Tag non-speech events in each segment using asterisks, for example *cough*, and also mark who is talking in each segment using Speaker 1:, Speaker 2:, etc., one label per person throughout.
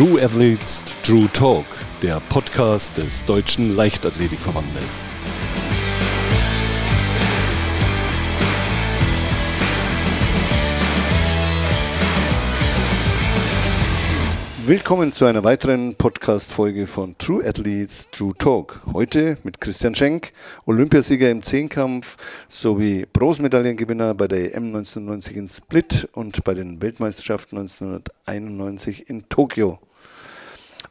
Speaker 1: True Athletes True Talk, der Podcast des Deutschen Leichtathletikverbandes. Willkommen zu einer weiteren Podcast-Folge von True Athletes True Talk. Heute mit Christian Schenk, Olympiasieger im Zehnkampf sowie Bronzemedaillengewinner bei der EM 1990 in Split und bei den Weltmeisterschaften 1991 in Tokio.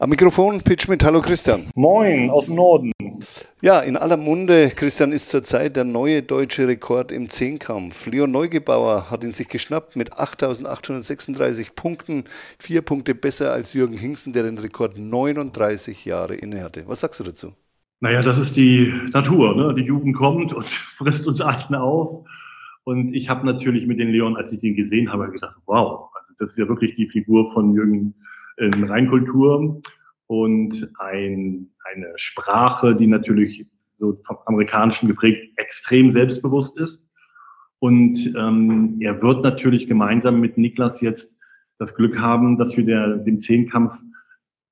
Speaker 1: Am Mikrofon Pitch mit Hallo Christian.
Speaker 2: Moin aus dem Norden.
Speaker 1: Ja, in aller Munde, Christian, ist zurzeit der neue deutsche Rekord im Zehnkampf. Leon Neugebauer hat ihn sich geschnappt mit 8.836 Punkten, vier Punkte besser als Jürgen Hingsen, der den Rekord 39 Jahre innehatte. Was sagst du dazu?
Speaker 2: Naja, das ist die Natur. Ne? Die Jugend kommt und *laughs* frisst uns allen auf. Und ich habe natürlich mit den Leon, als ich den gesehen habe, gesagt, wow, also das ist ja wirklich die Figur von Jürgen in Reinkultur und ein, eine Sprache, die natürlich so vom Amerikanischen geprägt extrem selbstbewusst ist. Und ähm, er wird natürlich gemeinsam mit Niklas jetzt das Glück haben, dass wir der, dem Zehnkampf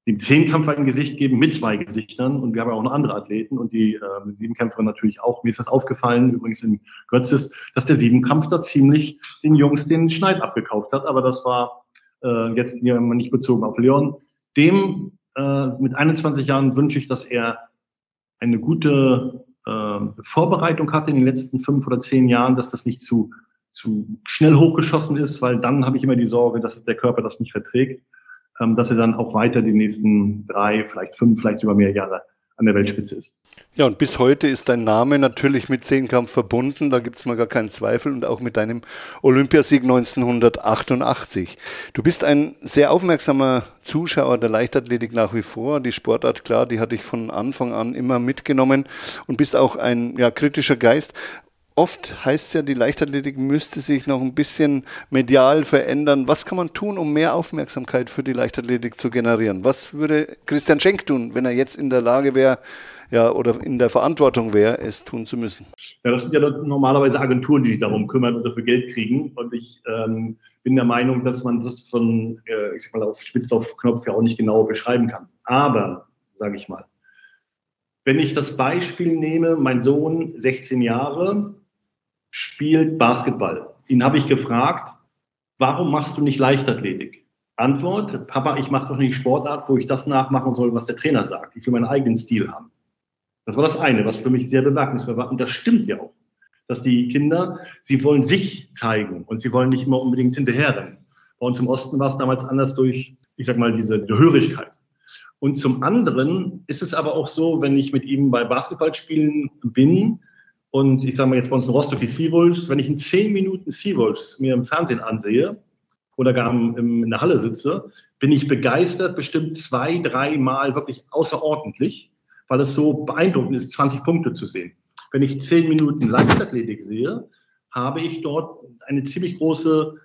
Speaker 2: dem Zehnkampf ein Gesicht geben mit zwei Gesichtern. Und wir haben ja auch noch andere Athleten und die äh, Siebenkämpfer natürlich auch. Mir ist das aufgefallen, übrigens in Götzes, dass der Siebenkampf da ziemlich den Jungs den Schneid abgekauft hat. Aber das war äh, jetzt hier nicht bezogen auf Leon. Dem äh, mit 21 Jahren wünsche ich, dass er eine gute äh, Vorbereitung hatte in den letzten fünf oder zehn Jahren, dass das nicht zu, zu schnell hochgeschossen ist, weil dann habe ich immer die Sorge, dass der Körper das nicht verträgt, ähm, dass er dann auch weiter die nächsten drei, vielleicht fünf, vielleicht sogar mehr Jahre an der Weltspitze ist.
Speaker 1: Ja, und bis heute ist dein Name natürlich mit Zehnkampf verbunden, da gibt es mal gar keinen Zweifel und auch mit deinem Olympiasieg 1988. Du bist ein sehr aufmerksamer Zuschauer der Leichtathletik nach wie vor. Die Sportart, klar, die hatte ich von Anfang an immer mitgenommen und bist auch ein ja, kritischer Geist oft heißt es ja, die Leichtathletik müsste sich noch ein bisschen medial verändern. Was kann man tun, um mehr Aufmerksamkeit für die Leichtathletik zu generieren? Was würde Christian Schenk tun, wenn er jetzt in der Lage wäre, ja, oder in der Verantwortung wäre, es tun zu müssen?
Speaker 2: Ja, das sind ja normalerweise Agenturen, die sich darum kümmern und dafür Geld kriegen. Und ich ähm, bin der Meinung, dass man das von, äh, ich sag mal, auf Spitz auf Knopf ja auch nicht genau beschreiben kann. Aber, sage ich mal, wenn ich das Beispiel nehme, mein Sohn, 16 Jahre, spielt Basketball. Ihn habe ich gefragt, warum machst du nicht Leichtathletik? Antwort, Papa, ich mache doch nicht Sportart, wo ich das nachmachen soll, was der Trainer sagt. Ich will meinen eigenen Stil haben. Das war das eine, was für mich sehr bemerkenswert war. Und das stimmt ja auch, dass die Kinder, sie wollen sich zeigen und sie wollen nicht immer unbedingt hinterherrennen. Bei uns im Osten war es damals anders durch, ich sag mal, diese Gehörigkeit. Und zum anderen ist es aber auch so, wenn ich mit ihm bei Basketballspielen bin, und ich sage mal jetzt bei uns in Rostock die Seawolves, wenn ich in zehn Minuten Seawolves mir im Fernsehen ansehe oder gar in der Halle sitze, bin ich begeistert, bestimmt zwei, drei Mal wirklich außerordentlich, weil es so beeindruckend ist, 20 Punkte zu sehen. Wenn ich zehn Minuten Leichtathletik sehe, habe ich dort eine ziemlich große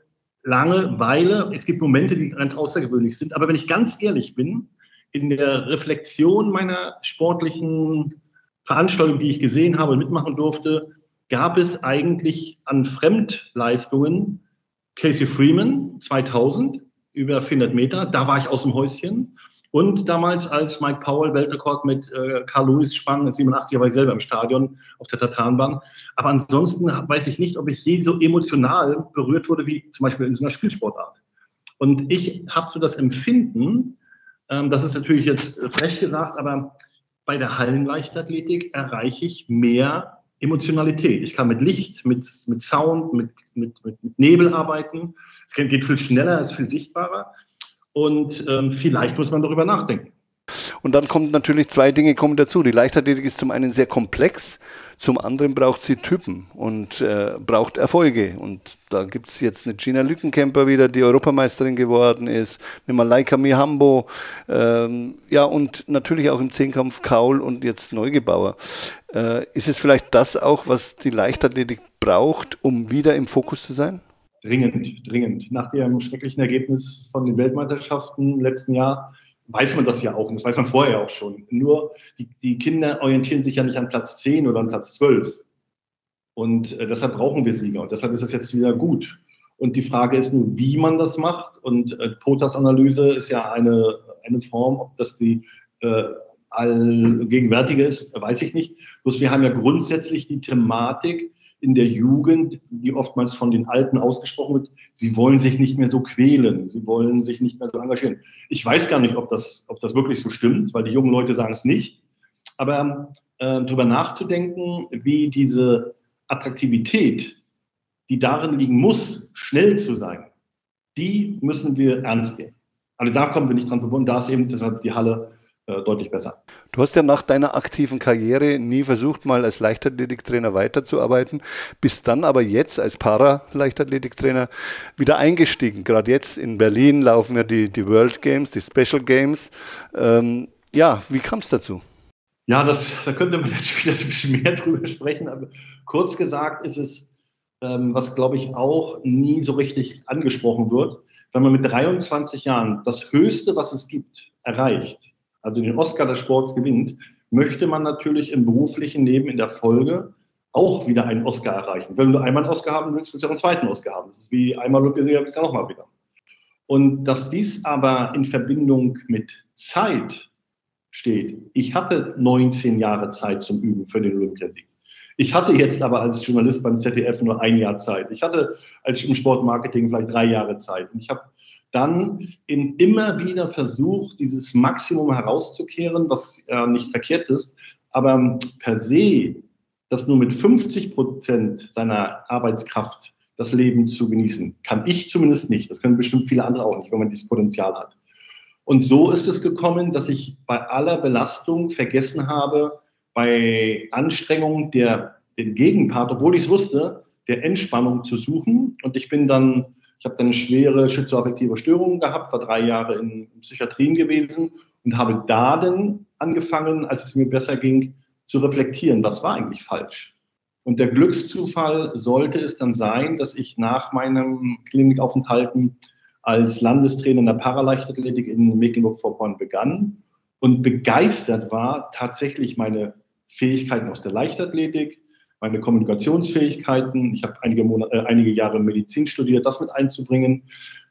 Speaker 2: Langeweile. Es gibt Momente, die ganz außergewöhnlich sind. Aber wenn ich ganz ehrlich bin, in der Reflexion meiner sportlichen Veranstaltung, die ich gesehen habe und mitmachen durfte, gab es eigentlich an Fremdleistungen Casey Freeman 2000 über 400 Meter, da war ich aus dem Häuschen. Und damals, als Mike Powell Weltrekord mit äh, Carl Lewis sprang, 87 war ich selber im Stadion auf der Tatanbahn. Aber ansonsten weiß ich nicht, ob ich je so emotional berührt wurde wie zum Beispiel in so einer Spielsportart. Und ich habe so das Empfinden, ähm, das ist natürlich jetzt frech gesagt, aber bei der Hallenleichtathletik erreiche ich mehr Emotionalität. Ich kann mit Licht, mit, mit Sound, mit, mit, mit, Nebel arbeiten. Es geht viel schneller, ist viel sichtbarer. Und ähm, vielleicht muss man darüber nachdenken.
Speaker 1: Und dann kommen natürlich zwei Dinge kommen dazu. Die Leichtathletik ist zum einen sehr komplex, zum anderen braucht sie Typen und äh, braucht Erfolge. Und da gibt es jetzt eine Gina Lückenkämper wieder, die Europameisterin geworden ist, eine Malaika Mihambo, ähm, ja, und natürlich auch im Zehnkampf Kaul und jetzt Neugebauer. Äh, ist es vielleicht das auch, was die Leichtathletik braucht, um wieder im Fokus zu sein?
Speaker 2: Dringend, dringend. Nach dem schrecklichen Ergebnis von den Weltmeisterschaften im letzten Jahr weiß man das ja auch und das weiß man vorher auch schon. Nur die, die Kinder orientieren sich ja nicht an Platz 10 oder an Platz 12. Und äh, deshalb brauchen wir Sieger und deshalb ist es jetzt wieder gut. Und die Frage ist nur, wie man das macht. Und äh, Potas Analyse ist ja eine eine Form, ob das die äh, allgegenwärtige ist, weiß ich nicht. Bloß wir haben ja grundsätzlich die Thematik in der Jugend, die oftmals von den Alten ausgesprochen wird, sie wollen sich nicht mehr so quälen, sie wollen sich nicht mehr so engagieren. Ich weiß gar nicht, ob das, ob das wirklich so stimmt, weil die jungen Leute sagen es nicht. Aber äh, darüber nachzudenken, wie diese Attraktivität, die darin liegen muss, schnell zu sein, die müssen wir ernst nehmen. Also da kommen wir nicht dran verbunden. Da ist eben deshalb die Halle deutlich besser.
Speaker 1: Du hast ja nach deiner aktiven Karriere nie versucht, mal als Leichtathletiktrainer weiterzuarbeiten, bist dann aber jetzt als Para-Leichtathletiktrainer wieder eingestiegen. Gerade jetzt in Berlin laufen ja die, die World Games, die Special Games. Ähm, ja, wie kam es dazu?
Speaker 2: Ja, das, da könnte man *laughs* jetzt wieder ein bisschen mehr drüber sprechen. Aber kurz gesagt ist es, ähm, was glaube ich auch nie so richtig angesprochen wird, wenn man mit 23 Jahren das Höchste, was es gibt, erreicht, also den Oscar des Sports gewinnt, möchte man natürlich im beruflichen Leben in der Folge auch wieder einen Oscar erreichen. Wenn du einmal einen Oscar haben willst, willst du auch einen zweiten Oscar haben. Das ist wie einmal Olympiasieger, willst du nochmal wieder. Und dass dies aber in Verbindung mit Zeit steht. Ich hatte 19 Jahre Zeit zum Üben für den Olympiasieg. Ich hatte jetzt aber als Journalist beim ZDF nur ein Jahr Zeit. Ich hatte als im Sportmarketing vielleicht drei Jahre Zeit. Und ich habe dann in immer wieder versucht, dieses Maximum herauszukehren, was äh, nicht verkehrt ist, aber per se, das nur mit 50 Prozent seiner Arbeitskraft das Leben zu genießen, kann ich zumindest nicht. Das können bestimmt viele andere auch nicht, wenn man dieses Potenzial hat. Und so ist es gekommen, dass ich bei aller Belastung vergessen habe, bei Anstrengung der, den Gegenpart, obwohl ich es wusste, der Entspannung zu suchen. Und ich bin dann ich habe dann schwere schizoaffektive Störungen gehabt, war drei Jahre in Psychiatrien gewesen und habe da dann angefangen, als es mir besser ging, zu reflektieren, was war eigentlich falsch. Und der Glückszufall sollte es dann sein, dass ich nach meinem Klinikaufenthalten als Landestrainer in der Paraleichtathletik in Mecklenburg-Vorpommern begann und begeistert war, tatsächlich meine Fähigkeiten aus der Leichtathletik, meine Kommunikationsfähigkeiten. Ich habe einige, Monate, äh, einige Jahre Medizin studiert, das mit einzubringen.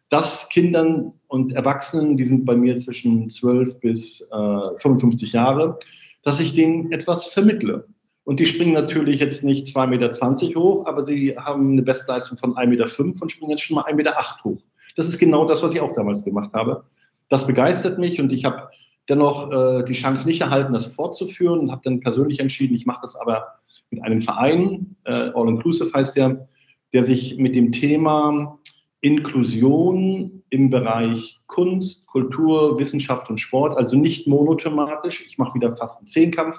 Speaker 2: Das Kindern und Erwachsenen, die sind bei mir zwischen 12 bis äh, 55 Jahre, dass ich denen etwas vermittle. Und die springen natürlich jetzt nicht 2,20 Meter hoch, aber sie haben eine Bestleistung von 1,5 Meter und springen jetzt schon mal 1,8 Meter hoch. Das ist genau das, was ich auch damals gemacht habe. Das begeistert mich und ich habe dennoch äh, die Chance nicht erhalten, das fortzuführen und habe dann persönlich entschieden, ich mache das aber mit einem Verein, äh, All Inclusive heißt der, der sich mit dem Thema Inklusion im Bereich Kunst, Kultur, Wissenschaft und Sport, also nicht monothematisch, ich mache wieder fast einen Zehnkampf,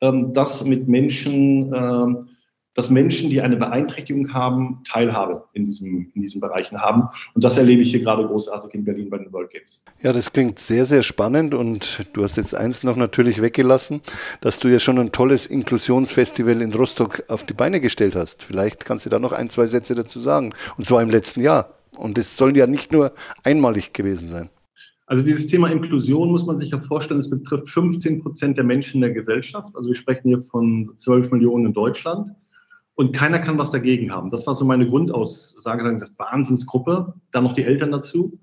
Speaker 2: ähm, das mit Menschen ähm, dass Menschen, die eine Beeinträchtigung haben, Teilhabe in, diesem, in diesen Bereichen haben. Und das erlebe ich hier gerade großartig in Berlin bei den World Games.
Speaker 1: Ja, das klingt sehr, sehr spannend. Und du hast jetzt eins noch natürlich weggelassen, dass du ja schon ein tolles Inklusionsfestival in Rostock auf die Beine gestellt hast. Vielleicht kannst du da noch ein, zwei Sätze dazu sagen. Und zwar im letzten Jahr. Und es soll ja nicht nur einmalig gewesen sein.
Speaker 2: Also dieses Thema Inklusion muss man sich ja vorstellen, es betrifft 15 Prozent der Menschen in der Gesellschaft. Also wir sprechen hier von 12 Millionen in Deutschland und keiner kann was dagegen haben. Das war so meine Grundaussage. Dann gesagt, Wahnsinnsgruppe, dann noch die Eltern dazu.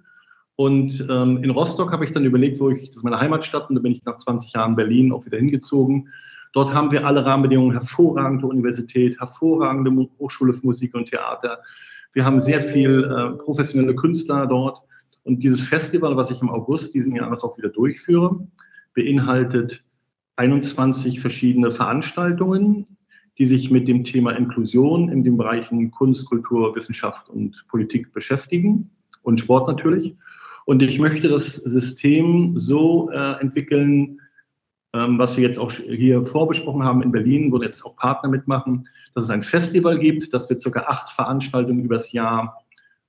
Speaker 2: Und ähm, in Rostock habe ich dann überlegt, wo ich, das ist meine Heimatstadt, und da bin ich nach 20 Jahren Berlin auch wieder hingezogen. Dort haben wir alle Rahmenbedingungen, hervorragende Universität, hervorragende Hochschule für Musik und Theater. Wir haben sehr viel äh, professionelle Künstler dort. Und dieses Festival, was ich im August diesen Jahres auch wieder durchführe, beinhaltet 21 verschiedene Veranstaltungen die sich mit dem Thema Inklusion in den Bereichen Kunst, Kultur, Wissenschaft und Politik beschäftigen und Sport natürlich. Und ich möchte das System so äh, entwickeln, ähm, was wir jetzt auch hier vorbesprochen haben in Berlin, wo jetzt auch Partner mitmachen, dass es ein Festival gibt, dass wir circa acht Veranstaltungen übers Jahr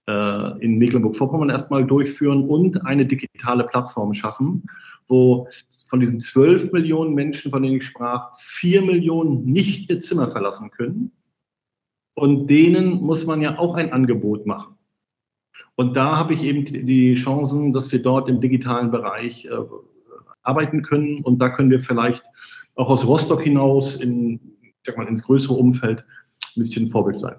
Speaker 2: äh, in Mecklenburg-Vorpommern erstmal durchführen und eine digitale Plattform schaffen, wo von diesen 12 Millionen Menschen, von denen ich sprach, 4 Millionen nicht ihr Zimmer verlassen können. Und denen muss man ja auch ein Angebot machen. Und da habe ich eben die Chancen, dass wir dort im digitalen Bereich äh, arbeiten können. Und da können wir vielleicht auch aus Rostock hinaus in, sag mal, ins größere Umfeld ein bisschen Vorbild sein.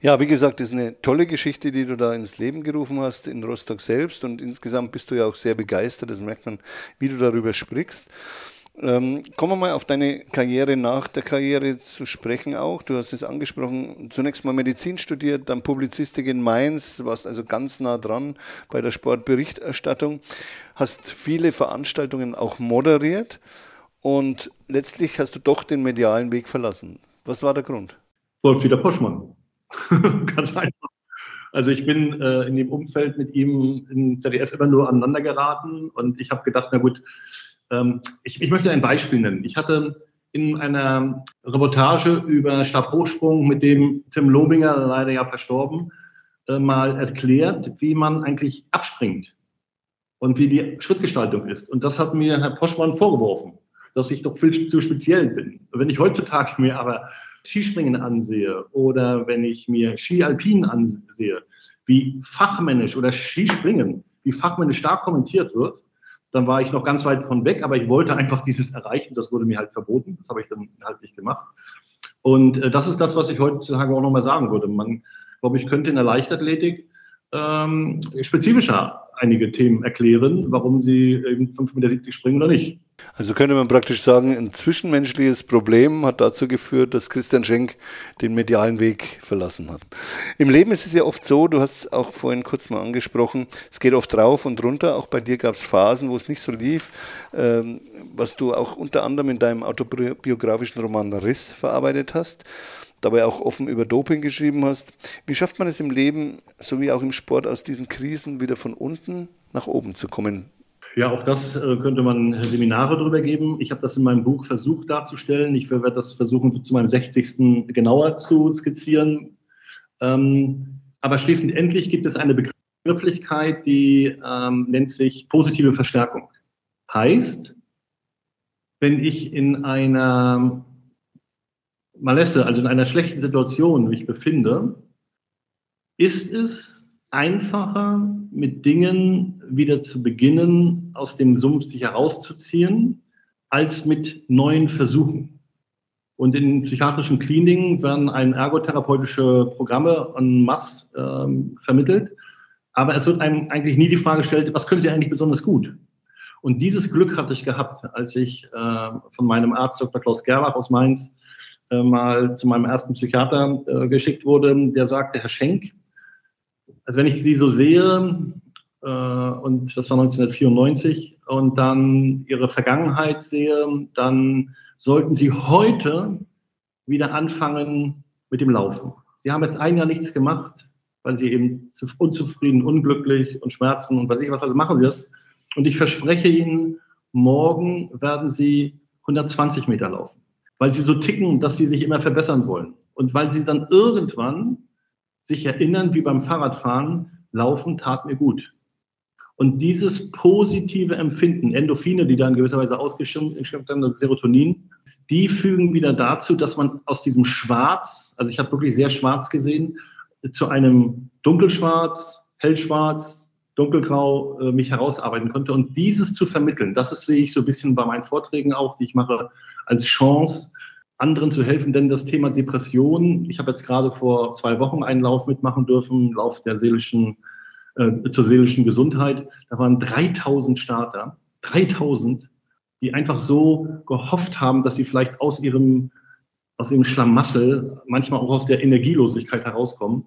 Speaker 1: Ja, wie gesagt, das ist eine tolle Geschichte, die du da ins Leben gerufen hast in Rostock selbst und insgesamt bist du ja auch sehr begeistert, das merkt man, wie du darüber sprichst. Ähm, kommen wir mal auf deine Karriere nach der Karriere zu sprechen auch. Du hast es angesprochen, zunächst mal Medizin studiert, dann Publizistik in Mainz, warst also ganz nah dran bei der Sportberichterstattung, hast viele Veranstaltungen auch moderiert und letztlich hast du doch den medialen Weg verlassen. Was war der Grund?
Speaker 2: Wolf-Dieter Poschmann. *laughs* ganz einfach. Also ich bin äh, in dem Umfeld mit ihm im ZDF immer nur aneinander geraten und ich habe gedacht, na gut, ähm, ich, ich möchte ein Beispiel nennen. Ich hatte in einer Reportage über Stabhochsprung mit dem Tim Lobinger, leider ja verstorben, äh, mal erklärt, wie man eigentlich abspringt und wie die Schrittgestaltung ist. Und das hat mir Herr Poschmann vorgeworfen, dass ich doch viel zu speziell bin. Wenn ich heutzutage mir aber Skispringen ansehe oder wenn ich mir Ski Alpin ansehe, wie fachmännisch oder Skispringen, wie fachmännisch stark kommentiert wird, dann war ich noch ganz weit von weg, aber ich wollte einfach dieses erreichen. Das wurde mir halt verboten. Das habe ich dann halt nicht gemacht. Und äh, das ist das, was ich heutzutage auch nochmal sagen würde. Man, glaube ich, könnte in der Leichtathletik ähm, spezifischer einige Themen erklären, warum sie eben 5,70 Meter springen oder nicht.
Speaker 1: Also könnte man praktisch sagen, ein zwischenmenschliches Problem hat dazu geführt, dass Christian Schenk den medialen Weg verlassen hat. Im Leben ist es ja oft so, du hast es auch vorhin kurz mal angesprochen, es geht oft rauf und runter. Auch bei dir gab es Phasen, wo es nicht so lief, ähm, was du auch unter anderem in deinem autobiografischen Roman Riss verarbeitet hast dabei auch offen über Doping geschrieben hast. Wie schafft man es im Leben, so wie auch im Sport, aus diesen Krisen wieder von unten nach oben zu kommen?
Speaker 2: Ja, auch das äh, könnte man Seminare darüber geben. Ich habe das in meinem Buch versucht darzustellen. Ich werde das versuchen, zu meinem 60. genauer zu skizzieren. Ähm, aber schließlich endlich gibt es eine Begrifflichkeit, die ähm, nennt sich positive Verstärkung. Heißt, wenn ich in einer Malesse, also in einer schlechten Situation mich befinde, ist es einfacher, mit Dingen wieder zu beginnen, aus dem Sumpf sich herauszuziehen, als mit neuen Versuchen. Und in psychiatrischen Kliniken werden ein ergotherapeutische Programme en masse ähm, vermittelt. Aber es wird einem eigentlich nie die Frage gestellt, was können Sie eigentlich besonders gut? Und dieses Glück hatte ich gehabt, als ich äh, von meinem Arzt Dr. Klaus Gerbach aus Mainz äh, mal zu meinem ersten Psychiater äh, geschickt wurde. Der sagte, Herr Schenk, also wenn ich Sie so sehe, äh, und das war 1994, und dann Ihre Vergangenheit sehe, dann sollten Sie heute wieder anfangen mit dem Laufen. Sie haben jetzt ein Jahr nichts gemacht, weil Sie eben unzufrieden, unglücklich und Schmerzen und was ich was, also machen Sie das. Und ich verspreche Ihnen, morgen werden Sie 120 Meter laufen, weil Sie so ticken, dass Sie sich immer verbessern wollen. Und weil Sie dann irgendwann sich erinnern, wie beim Fahrradfahren, Laufen tat mir gut. Und dieses positive Empfinden, Endorphine, die dann in gewisser ausgeschüttet werden, Serotonin, die fügen wieder dazu, dass man aus diesem Schwarz, also ich habe wirklich sehr schwarz gesehen, zu einem dunkelschwarz, hellschwarz, dunkelgrau äh, mich herausarbeiten konnte. Und dieses zu vermitteln, das ist, sehe ich so ein bisschen bei meinen Vorträgen auch, die ich mache, als Chance, anderen zu helfen, denn das Thema Depression, ich habe jetzt gerade vor zwei Wochen einen Lauf mitmachen dürfen, Lauf der seelischen, äh, zur seelischen Gesundheit. Da waren 3000 Starter, 3000, die einfach so gehofft haben, dass sie vielleicht aus ihrem, aus ihrem Schlamassel, manchmal auch aus der Energielosigkeit herauskommen.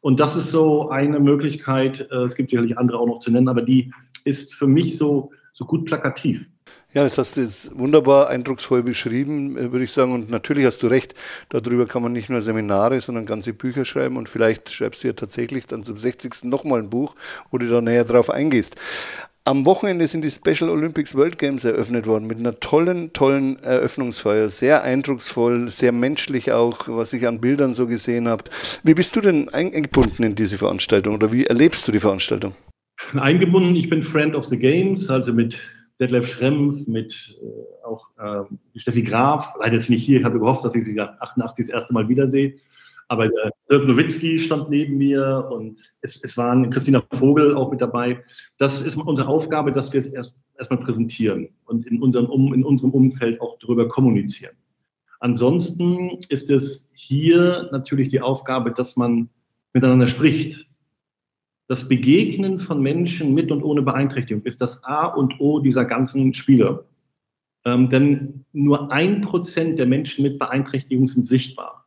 Speaker 2: Und das ist so eine Möglichkeit, äh, es gibt sicherlich andere auch noch zu nennen, aber die ist für mich so, so gut plakativ.
Speaker 1: Ja, das hast du jetzt wunderbar eindrucksvoll beschrieben, äh, würde ich sagen. Und natürlich hast du recht, darüber kann man nicht nur Seminare, sondern ganze Bücher schreiben. Und vielleicht schreibst du ja tatsächlich dann zum 60. nochmal ein Buch, wo du da näher drauf eingehst. Am Wochenende sind die Special Olympics World Games eröffnet worden mit einer tollen, tollen Eröffnungsfeier. Sehr eindrucksvoll, sehr menschlich auch, was ich an Bildern so gesehen habe. Wie bist du denn eingebunden in diese Veranstaltung oder wie erlebst du die Veranstaltung?
Speaker 2: Eingebunden, ich bin Friend of the Games, also mit Detlef Schrempf, mit äh, auch äh, Steffi Graf. Leider ist sie nicht hier. Ich habe gehofft, dass ich sie 88 das erste Mal wiedersehe. Aber äh, Dirk Nowitzki stand neben mir und es, es waren Christina Vogel auch mit dabei. Das ist unsere Aufgabe, dass wir es erst erstmal präsentieren und in unserem, um, in unserem Umfeld auch darüber kommunizieren. Ansonsten ist es hier natürlich die Aufgabe, dass man miteinander spricht. Das Begegnen von Menschen mit und ohne Beeinträchtigung ist das A und O dieser ganzen Spiele. Ähm, denn nur ein Prozent der Menschen mit Beeinträchtigung sind sichtbar.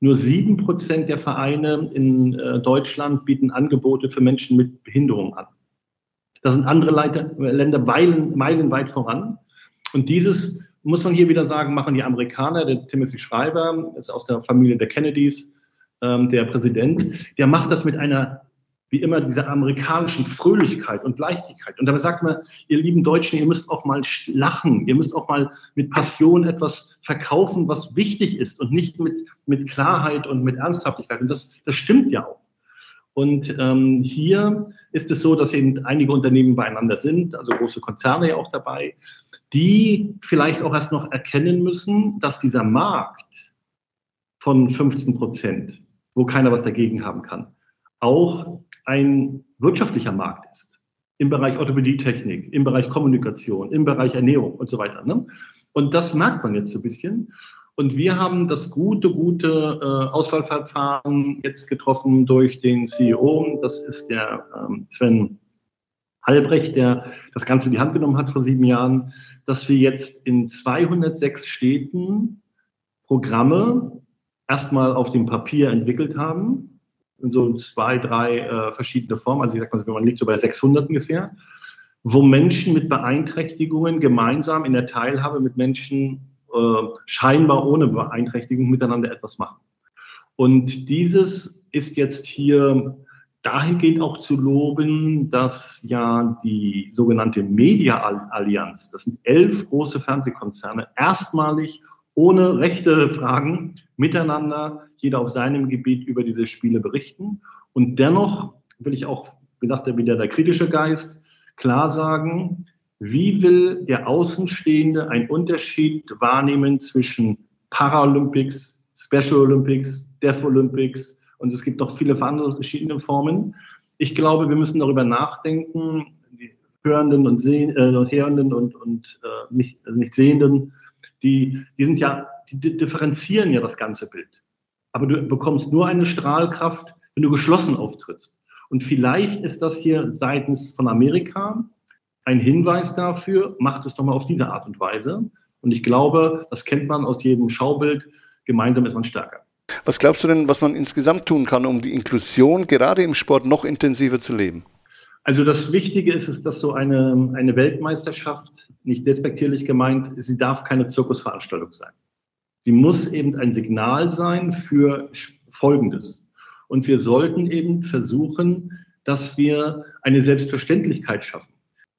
Speaker 2: Nur sieben Prozent der Vereine in äh, Deutschland bieten Angebote für Menschen mit Behinderung an. Da sind andere Leiter, Länder meilen, meilenweit voran. Und dieses muss man hier wieder sagen, machen die Amerikaner. Der Timothy Schreiber ist aus der Familie der Kennedys, ähm, der Präsident. Der macht das mit einer wie immer dieser amerikanischen Fröhlichkeit und Leichtigkeit. Und dabei sagt man, ihr lieben Deutschen, ihr müsst auch mal lachen, ihr müsst auch mal mit Passion etwas verkaufen, was wichtig ist und nicht mit, mit Klarheit und mit Ernsthaftigkeit. Und das, das stimmt ja auch. Und ähm, hier ist es so, dass eben einige Unternehmen beieinander sind, also große Konzerne ja auch dabei, die vielleicht auch erst noch erkennen müssen, dass dieser Markt von 15 Prozent, wo keiner was dagegen haben kann, auch ein wirtschaftlicher Markt ist. Im Bereich Orthopädietechnik, im Bereich Kommunikation, im Bereich Ernährung und so weiter. Ne? Und das merkt man jetzt so ein bisschen. Und wir haben das gute, gute äh, Auswahlverfahren jetzt getroffen durch den CEO. Das ist der ähm, Sven Halbrecht, der das Ganze in die Hand genommen hat vor sieben Jahren, dass wir jetzt in 206 Städten Programme erstmal auf dem Papier entwickelt haben, in so zwei, drei äh, verschiedene Formen. Also ich sag mal, man liegt so bei 600 ungefähr, wo Menschen mit Beeinträchtigungen gemeinsam in der Teilhabe mit Menschen äh, scheinbar ohne Beeinträchtigung miteinander etwas machen. Und dieses ist jetzt hier dahingehend auch zu loben, dass ja die sogenannte Media Allianz, das sind elf große Fernsehkonzerne, erstmalig ohne rechte Fragen miteinander, jeder auf seinem Gebiet über diese Spiele berichten. Und dennoch will ich auch, wie sagte wieder der kritische Geist, klar sagen, wie will der Außenstehende einen Unterschied wahrnehmen zwischen Paralympics, Special Olympics, Deaf Olympics und es gibt noch viele verschiedene Formen. Ich glaube, wir müssen darüber nachdenken, die Hörenden und, Seh äh, Hörenden und, und äh, nicht, also nicht Sehenden, die, die sind ja, die differenzieren ja das ganze Bild. Aber du bekommst nur eine Strahlkraft, wenn du geschlossen auftrittst. Und vielleicht ist das hier seitens von Amerika ein Hinweis dafür, macht es doch mal auf diese Art und Weise. Und ich glaube, das kennt man aus jedem Schaubild, gemeinsam ist man stärker.
Speaker 1: Was glaubst du denn, was man insgesamt tun kann, um die Inklusion gerade im Sport noch intensiver zu leben?
Speaker 2: Also das Wichtige ist, ist, dass so eine, eine Weltmeisterschaft, nicht despektierlich gemeint, sie darf keine Zirkusveranstaltung sein. Sie muss eben ein Signal sein für Folgendes. Und wir sollten eben versuchen, dass wir eine Selbstverständlichkeit schaffen.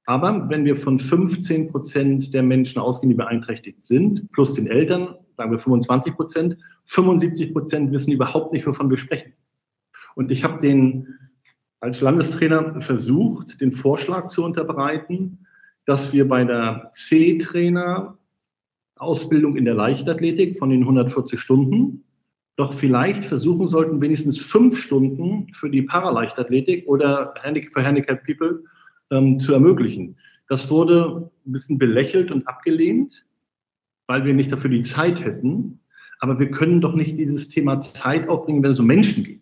Speaker 2: Aber wenn wir von 15 Prozent der Menschen ausgehen, die beeinträchtigt sind, plus den Eltern, sagen wir 25 Prozent, 75 Prozent wissen überhaupt nicht, wovon wir sprechen. Und ich habe den als Landestrainer versucht, den Vorschlag zu unterbreiten, dass wir bei der C-Trainer Ausbildung in der Leichtathletik von den 140 Stunden doch vielleicht versuchen sollten, wenigstens fünf Stunden für die Paraleichtathletik oder für Handicapped People ähm, zu ermöglichen. Das wurde ein bisschen belächelt und abgelehnt, weil wir nicht dafür die Zeit hätten. Aber wir können doch nicht dieses Thema Zeit aufbringen, wenn es um Menschen geht.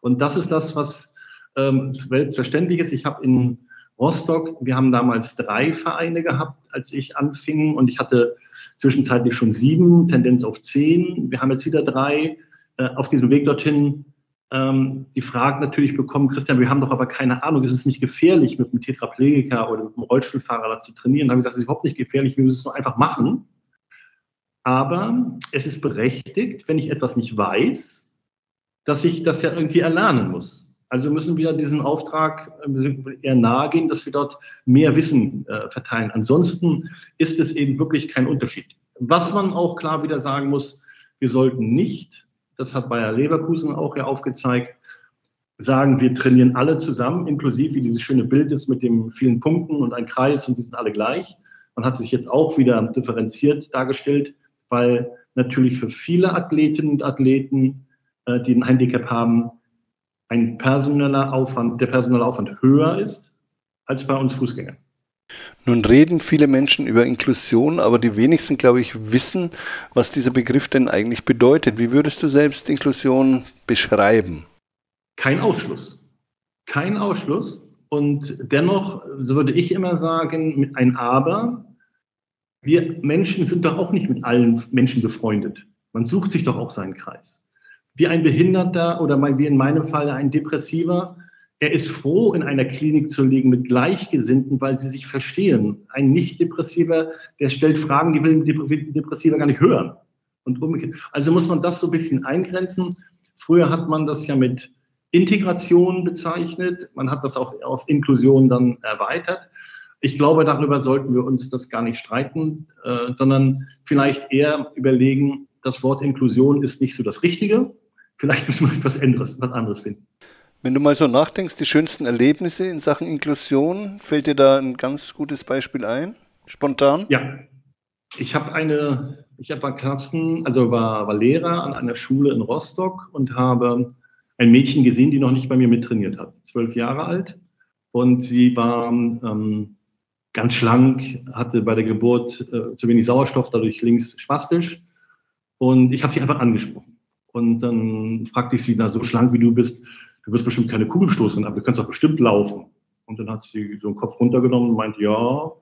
Speaker 2: Und das ist das, was ähm, selbstverständlich ist. Ich habe in Rostock, wir haben damals drei Vereine gehabt, als ich anfing und ich hatte zwischenzeitlich schon sieben, Tendenz auf zehn. Wir haben jetzt wieder drei. Äh, auf diesem Weg dorthin ähm, die Frage natürlich bekommen, Christian, wir haben doch aber keine Ahnung, ist es nicht gefährlich, mit einem Tetraplegiker oder mit einem Rollstuhlfahrer da zu trainieren? Da habe ich gesagt, es ist überhaupt nicht gefährlich, wir müssen es nur einfach machen. Aber es ist berechtigt, wenn ich etwas nicht weiß, dass ich das ja irgendwie erlernen muss. Also müssen wir diesen Auftrag äh, eher nahe gehen, dass wir dort mehr Wissen äh, verteilen. Ansonsten ist es eben wirklich kein Unterschied. Was man auch klar wieder sagen muss, wir sollten nicht, das hat Bayer Leverkusen auch ja aufgezeigt, sagen, wir trainieren alle zusammen, inklusive wie dieses schöne Bild ist mit den vielen Punkten und ein Kreis und wir sind alle gleich. Man hat sich jetzt auch wieder differenziert dargestellt, weil natürlich für viele Athletinnen und Athleten, äh, die ein Handicap haben, ein personeller Aufwand, der personelle Aufwand höher ist als bei uns Fußgängern.
Speaker 1: Nun reden viele Menschen über Inklusion, aber die wenigsten, glaube ich, wissen, was dieser Begriff denn eigentlich bedeutet. Wie würdest du selbst Inklusion beschreiben?
Speaker 2: Kein Ausschluss. Kein Ausschluss. Und dennoch, so würde ich immer sagen, mit ein Aber. Wir Menschen sind doch auch nicht mit allen Menschen befreundet. Man sucht sich doch auch seinen Kreis. Wie ein Behinderter oder wie in meinem Fall ein Depressiver er ist froh, in einer Klinik zu liegen mit Gleichgesinnten, weil sie sich verstehen. Ein Nicht-Depressiver, der stellt Fragen, die will ein Depressiver gar nicht hören. Und umgekehrt. Also muss man das so ein bisschen eingrenzen. Früher hat man das ja mit Integration bezeichnet. Man hat das auch auf Inklusion dann erweitert. Ich glaube, darüber sollten wir uns das gar nicht streiten, äh, sondern vielleicht eher überlegen, das Wort Inklusion ist nicht so das Richtige. Vielleicht müssen wir etwas anderes, was anderes finden.
Speaker 1: Wenn du mal so nachdenkst, die schönsten Erlebnisse in Sachen Inklusion, fällt dir da ein ganz gutes Beispiel ein? Spontan?
Speaker 2: Ja. Ich habe eine, ich habe Klassen, also war, war Lehrer an einer Schule in Rostock und habe ein Mädchen gesehen, die noch nicht bei mir mittrainiert hat. Zwölf Jahre alt. Und sie war ähm, ganz schlank, hatte bei der Geburt äh, zu wenig Sauerstoff, dadurch links spastisch. Und ich habe sie einfach angesprochen. Und dann fragte ich sie, na, so schlank wie du bist, du wirst bestimmt keine Kugelstoßerin, aber du kannst doch bestimmt laufen. Und dann hat sie so den Kopf runtergenommen und meint, ja.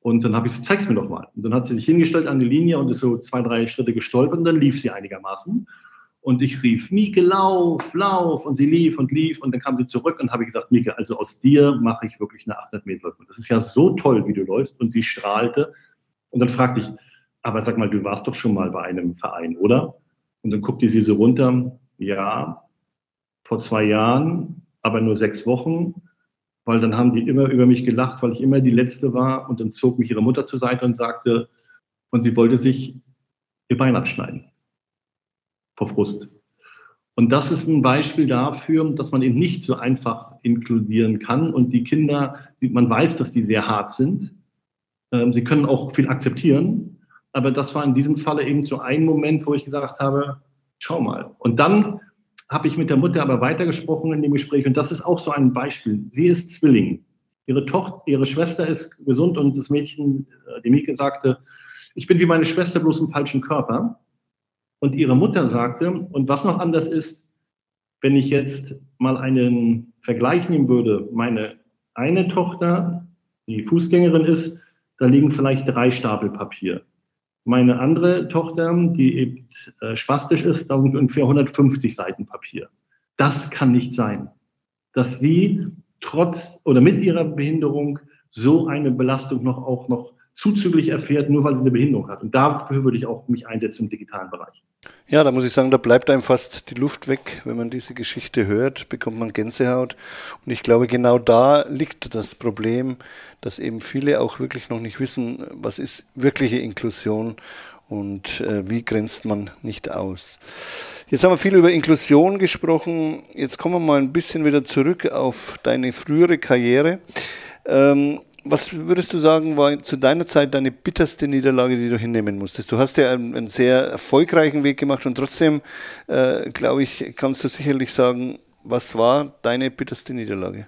Speaker 2: Und dann habe ich sie, zeig's mir doch mal. Und dann hat sie sich hingestellt an die Linie und ist so zwei, drei Schritte gestolpert und dann lief sie einigermaßen. Und ich rief, Mieke, lauf, lauf. Und sie lief und lief und dann kam sie zurück und habe gesagt, Mieke, also aus dir mache ich wirklich eine 800 Meter Läufe. Das ist ja so toll, wie du läufst. Und sie strahlte. Und dann fragte ich, aber sag mal, du warst doch schon mal bei einem Verein, oder? Und dann guckte sie so runter, ja, vor zwei Jahren, aber nur sechs Wochen, weil dann haben die immer über mich gelacht, weil ich immer die Letzte war und dann zog mich ihre Mutter zur Seite und sagte, und sie wollte sich ihr Bein abschneiden. Vor Frust. Und das ist ein Beispiel dafür, dass man eben nicht so einfach inkludieren kann. Und die Kinder, man weiß, dass die sehr hart sind. Ähm, sie können auch viel akzeptieren. Aber das war in diesem Falle eben so ein Moment, wo ich gesagt habe, schau mal. Und dann habe ich mit der Mutter aber weitergesprochen in dem Gespräch und das ist auch so ein Beispiel. Sie ist Zwilling. Ihre Tochter, ihre Schwester ist gesund und das Mädchen, äh, die Mieke, sagte, ich bin wie meine Schwester bloß im falschen Körper. Und ihre Mutter sagte, und was noch anders ist, wenn ich jetzt mal einen Vergleich nehmen würde, meine eine Tochter, die Fußgängerin ist, da liegen vielleicht drei Stapel Papier. Meine andere Tochter, die eben äh, spastisch ist, da sind ungefähr 150 Seiten Papier. Das kann nicht sein, dass sie trotz oder mit ihrer Behinderung so eine Belastung noch auch noch zuzüglich erfährt, nur weil sie eine Behinderung hat. Und dafür würde ich auch mich einsetzen im digitalen Bereich.
Speaker 1: Ja, da muss ich sagen, da bleibt einem fast die Luft weg. Wenn man diese Geschichte hört, bekommt man Gänsehaut. Und ich glaube, genau da liegt das Problem, dass eben viele auch wirklich noch nicht wissen, was ist wirkliche Inklusion und äh, wie grenzt man nicht aus. Jetzt haben wir viel über Inklusion gesprochen. Jetzt kommen wir mal ein bisschen wieder zurück auf deine frühere Karriere. Ähm, was würdest du sagen, war zu deiner Zeit deine bitterste Niederlage, die du hinnehmen musstest? Du hast ja einen, einen sehr erfolgreichen Weg gemacht und trotzdem, äh, glaube ich, kannst du sicherlich sagen, was war deine bitterste Niederlage?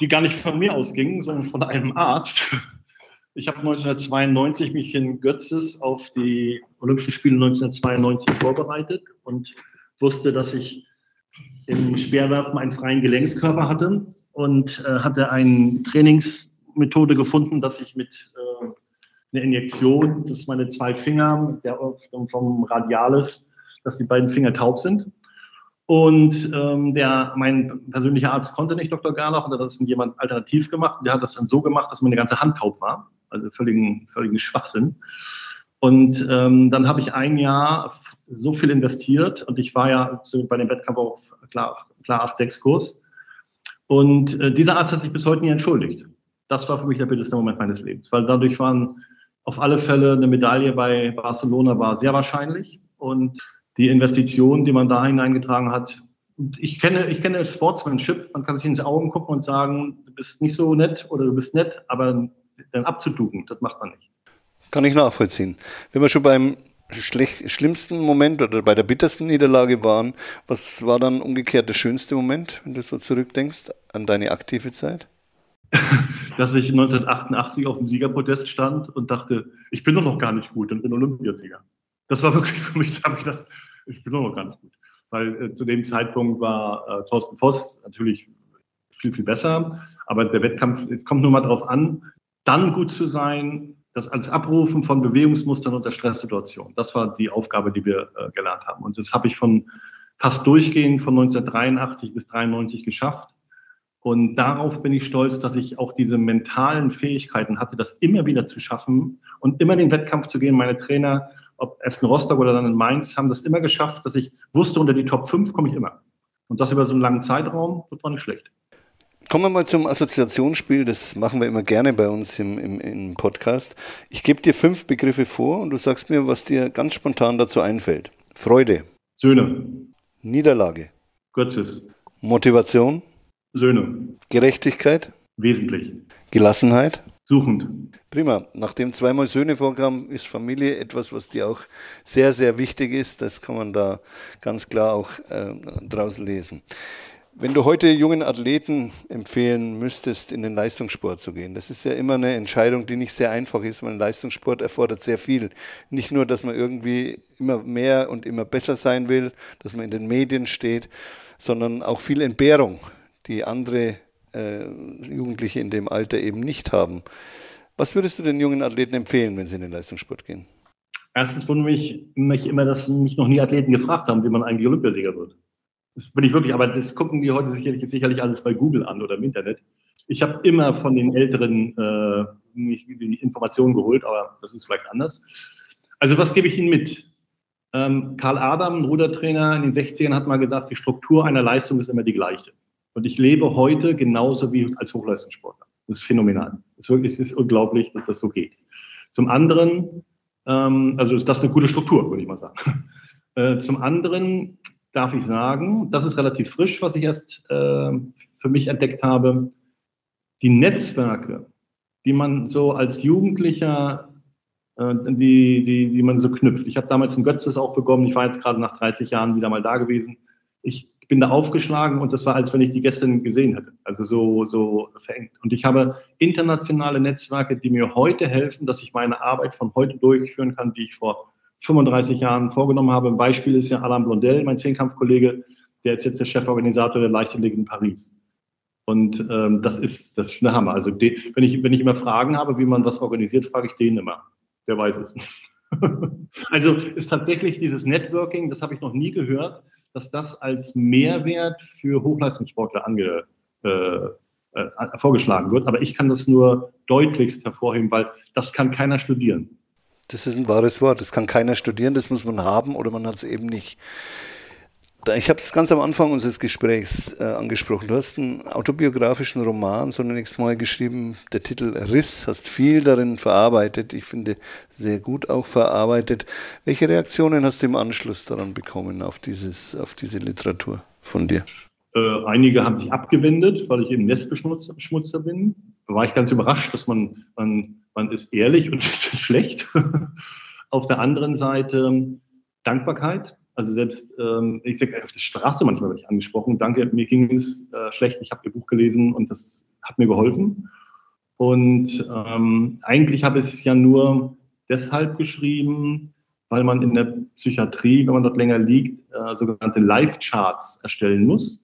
Speaker 2: Die gar nicht von mir ausging, sondern von einem Arzt. Ich habe 1992 mich in Götzes auf die Olympischen Spiele 1992 vorbereitet und wusste, dass ich im Speerwerfen einen freien Gelenkskörper hatte und äh, hatte einen Trainings Methode gefunden, dass ich mit äh, einer Injektion, dass meine zwei Finger, der vom Radialis, dass die beiden Finger taub sind. Und ähm, der, mein persönlicher Arzt konnte nicht, Dr. Gerlach, und hat das jemand alternativ gemacht. Der hat das dann so gemacht, dass meine ganze Hand taub war. Also völligen, völligen Schwachsinn. Und ähm, dann habe ich ein Jahr so viel investiert und ich war ja zu, bei dem Wettkampf auf klar, klar 8-6-Kurs. Und äh, dieser Arzt hat sich bis heute nie entschuldigt das war für mich der bitterste Moment meines Lebens, weil dadurch waren auf alle Fälle eine Medaille bei Barcelona war sehr wahrscheinlich und die Investition, die man da hineingetragen hat, ich kenne, ich kenne Sportsmanship, man kann sich ins Augen gucken und sagen, du bist nicht so nett oder du bist nett, aber dann abzuduken, das macht man nicht.
Speaker 1: Kann ich nachvollziehen. Wenn wir schon beim schlimmsten Moment oder bei der bittersten Niederlage waren, was war dann umgekehrt der schönste Moment, wenn du so zurückdenkst an deine aktive Zeit? *laughs*
Speaker 2: dass ich 1988 auf dem Siegerpodest stand und dachte, ich bin doch noch gar nicht gut und bin Olympiasieger. Das war *laughs* wirklich für mich, da habe ich gedacht, ich bin doch noch gar nicht gut. Weil äh, zu dem Zeitpunkt war äh, Thorsten Voss natürlich viel, viel besser. Aber der Wettkampf, es kommt nur mal darauf an, dann gut zu sein, das als Abrufen von Bewegungsmustern unter Stresssituationen. Das war die Aufgabe, die wir äh, gelernt haben. Und das habe ich von fast durchgehend von 1983 bis 93 geschafft. Und darauf bin ich stolz, dass ich auch diese mentalen Fähigkeiten hatte, das immer wieder zu schaffen und immer den Wettkampf zu gehen. Meine Trainer, ob erst in Rostock oder dann in Mainz, haben das immer geschafft, dass ich wusste, unter die Top 5 komme ich immer. Und das über so einen langen Zeitraum, das war nicht schlecht.
Speaker 1: Kommen wir mal zum Assoziationsspiel. Das machen wir immer gerne bei uns im, im, im Podcast. Ich gebe dir fünf Begriffe vor und du sagst mir, was dir ganz spontan dazu einfällt. Freude.
Speaker 2: Söhne.
Speaker 1: Niederlage.
Speaker 2: Gottes.
Speaker 1: Motivation.
Speaker 2: Söhne.
Speaker 1: Gerechtigkeit.
Speaker 2: Wesentlich.
Speaker 1: Gelassenheit.
Speaker 2: Suchend.
Speaker 1: Prima. Nachdem zweimal Söhne vorkam, ist Familie etwas, was dir auch sehr, sehr wichtig ist. Das kann man da ganz klar auch äh, draus lesen. Wenn du heute jungen Athleten empfehlen müsstest, in den Leistungssport zu gehen, das ist ja immer eine Entscheidung, die nicht sehr einfach ist, weil Leistungssport erfordert sehr viel. Nicht nur, dass man irgendwie immer mehr und immer besser sein will, dass man in den Medien steht, sondern auch viel Entbehrung, die andere äh, Jugendliche in dem Alter eben nicht haben. Was würdest du den jungen Athleten empfehlen, wenn sie in den Leistungssport gehen?
Speaker 2: Erstens wundert mich, mich immer, dass mich noch nie Athleten gefragt haben, wie man eigentlich Olympiasieger wird. Das bin ich wirklich, aber das gucken die heute sicherlich, sicherlich alles bei Google an oder im Internet. Ich habe immer von den Älteren äh, die Informationen geholt, aber das ist vielleicht anders. Also was gebe ich Ihnen mit? Ähm, Karl Adam, ein Rudertrainer in den 60ern, hat mal gesagt, die Struktur einer Leistung ist immer die gleiche. Und ich lebe heute genauso wie als Hochleistungssportler. Das ist phänomenal. Es ist wirklich, es ist unglaublich, dass das so geht. Zum anderen, ähm, also ist das eine gute Struktur, würde ich mal sagen. *laughs* Äh, zum anderen darf ich sagen, das ist relativ frisch, was ich erst äh, für mich entdeckt habe. Die Netzwerke, die man so als Jugendlicher, äh, die, die, die man so knüpft. Ich habe damals in Götzes auch bekommen. Ich war jetzt gerade nach 30 Jahren wieder mal da gewesen. Ich bin da aufgeschlagen und das war, als wenn ich die gestern gesehen hätte. Also so, so verengt. Und ich habe internationale Netzwerke, die mir heute helfen, dass ich meine Arbeit von heute durchführen kann, die ich vor 35 Jahren vorgenommen habe. Ein Beispiel ist ja Alain Blondel, mein Zehnkampfkollege, der ist jetzt der Cheforganisator der Leichtathletik in Paris. Und ähm, das ist das ist eine Hammer. Also die, wenn ich wenn ich immer Fragen habe, wie man was organisiert, frage ich den immer. Der weiß es. *laughs* also ist tatsächlich dieses Networking, das habe ich noch nie gehört, dass das als Mehrwert für Hochleistungssportler ange, äh, äh, vorgeschlagen wird. Aber ich kann das nur deutlichst hervorheben, weil das kann keiner studieren.
Speaker 1: Das ist ein wahres Wort. Das kann keiner studieren, das muss man haben oder man hat es eben nicht. Ich habe es ganz am Anfang unseres Gesprächs äh, angesprochen. Du hast einen autobiografischen Roman zunächst mal geschrieben, der Titel Riss, hast viel darin verarbeitet. Ich finde, sehr gut auch verarbeitet. Welche Reaktionen hast du im Anschluss daran bekommen, auf, dieses, auf diese Literatur von dir?
Speaker 2: Äh, einige haben sich abgewendet, weil ich eben Nestbeschmutzer bin. Da war ich ganz überrascht, dass man, man man ist ehrlich und ist *laughs* schlecht. auf der anderen Seite Dankbarkeit. Also selbst, ähm, ich sage auf der Straße manchmal werde ich angesprochen, danke, mir ging es äh, schlecht, ich habe Ihr Buch gelesen und das hat mir geholfen. Und ähm, eigentlich habe ich es ja nur deshalb geschrieben, weil man in der Psychiatrie, wenn man dort länger liegt, äh, sogenannte Life-Charts erstellen muss.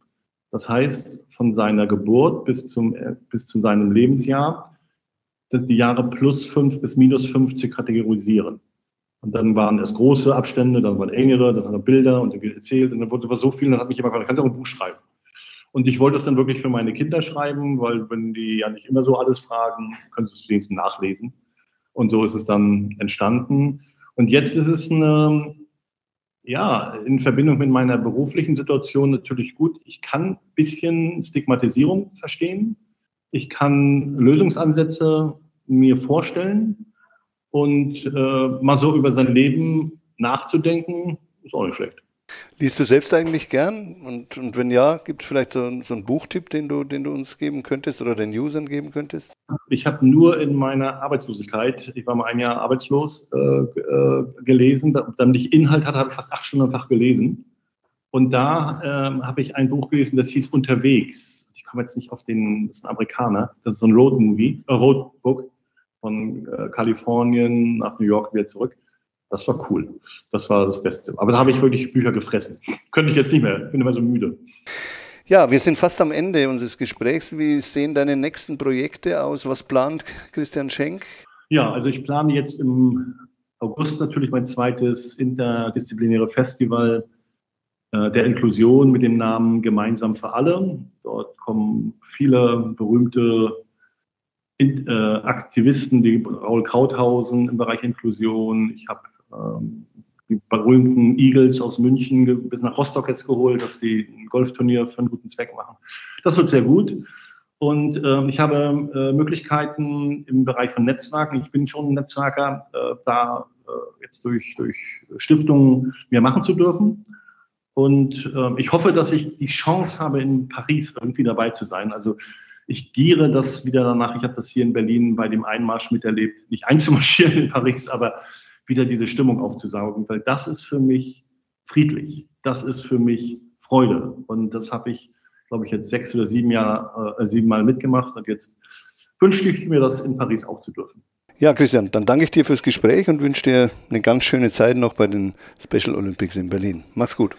Speaker 2: Das heißt, von seiner Geburt bis, zum, äh, bis zu seinem Lebensjahr sind die Jahre plus fünf bis minus 50 kategorisieren. Und dann waren es große Abstände, dann waren engere, dann waren Bilder und dann erzählt und dann wurde so viel, dann hat mich immer gefragt, kannst du auch ein Buch schreiben? Und ich wollte es dann wirklich für meine Kinder schreiben, weil wenn die ja nicht immer so alles fragen, können sie es wenigstens nachlesen. Und so ist es dann entstanden. Und jetzt ist es eine, ja, in Verbindung mit meiner beruflichen Situation natürlich gut. Ich kann ein bisschen Stigmatisierung verstehen. Ich kann Lösungsansätze mir vorstellen und äh, mal so über sein Leben nachzudenken, ist auch nicht schlecht.
Speaker 1: Liest du selbst eigentlich gern? Und, und wenn ja, gibt es vielleicht so, so, einen Buchtipp, den du, den du uns geben könntest oder den Usern geben könntest?
Speaker 2: Ich habe nur in meiner Arbeitslosigkeit, ich war mal ein Jahr arbeitslos, äh, äh, gelesen. Damit ich Inhalt hatte, habe ich fast acht Stunden am Tag gelesen. Und da äh, habe ich ein Buch gelesen, das hieß Unterwegs komme jetzt nicht auf den, das ist ein Amerikaner, das ist so ein Road-Movie, äh, Roadbook von äh, Kalifornien nach New York wieder zurück. Das war cool. Das war das Beste. Aber da habe ich wirklich Bücher gefressen. Könnte ich jetzt nicht mehr. Bin immer so müde.
Speaker 1: Ja, wir sind fast am Ende unseres Gesprächs. Wie sehen deine nächsten Projekte aus? Was plant Christian Schenk?
Speaker 2: Ja, also ich plane jetzt im August natürlich mein zweites interdisziplinäre Festival äh, der Inklusion mit dem Namen Gemeinsam für alle. Dort kommen viele berühmte äh, Aktivisten, die Raul Krauthausen im Bereich Inklusion. Ich habe ähm, die berühmten Eagles aus München bis nach Rostock jetzt geholt, dass die ein Golfturnier für einen guten Zweck machen. Das wird sehr gut. Und äh, ich habe äh, Möglichkeiten im Bereich von Netzwerken. Ich bin schon ein Netzwerker, äh, da äh, jetzt durch, durch Stiftungen mehr machen zu dürfen. Und ähm, ich hoffe, dass ich die Chance habe, in Paris irgendwie dabei zu sein. Also ich giere das wieder danach. Ich habe das hier in Berlin bei dem Einmarsch miterlebt, nicht einzumarschieren in Paris, aber wieder diese Stimmung aufzusaugen, weil das ist für mich friedlich. Das ist für mich Freude. Und das habe ich, glaube ich, jetzt sechs oder sieben Jahre, äh, sieben Mal mitgemacht. Und jetzt wünsche ich mir das in Paris auch zu dürfen.
Speaker 1: Ja, Christian, dann danke ich dir fürs Gespräch und wünsche dir eine ganz schöne Zeit noch bei den Special Olympics in Berlin. Mach's gut.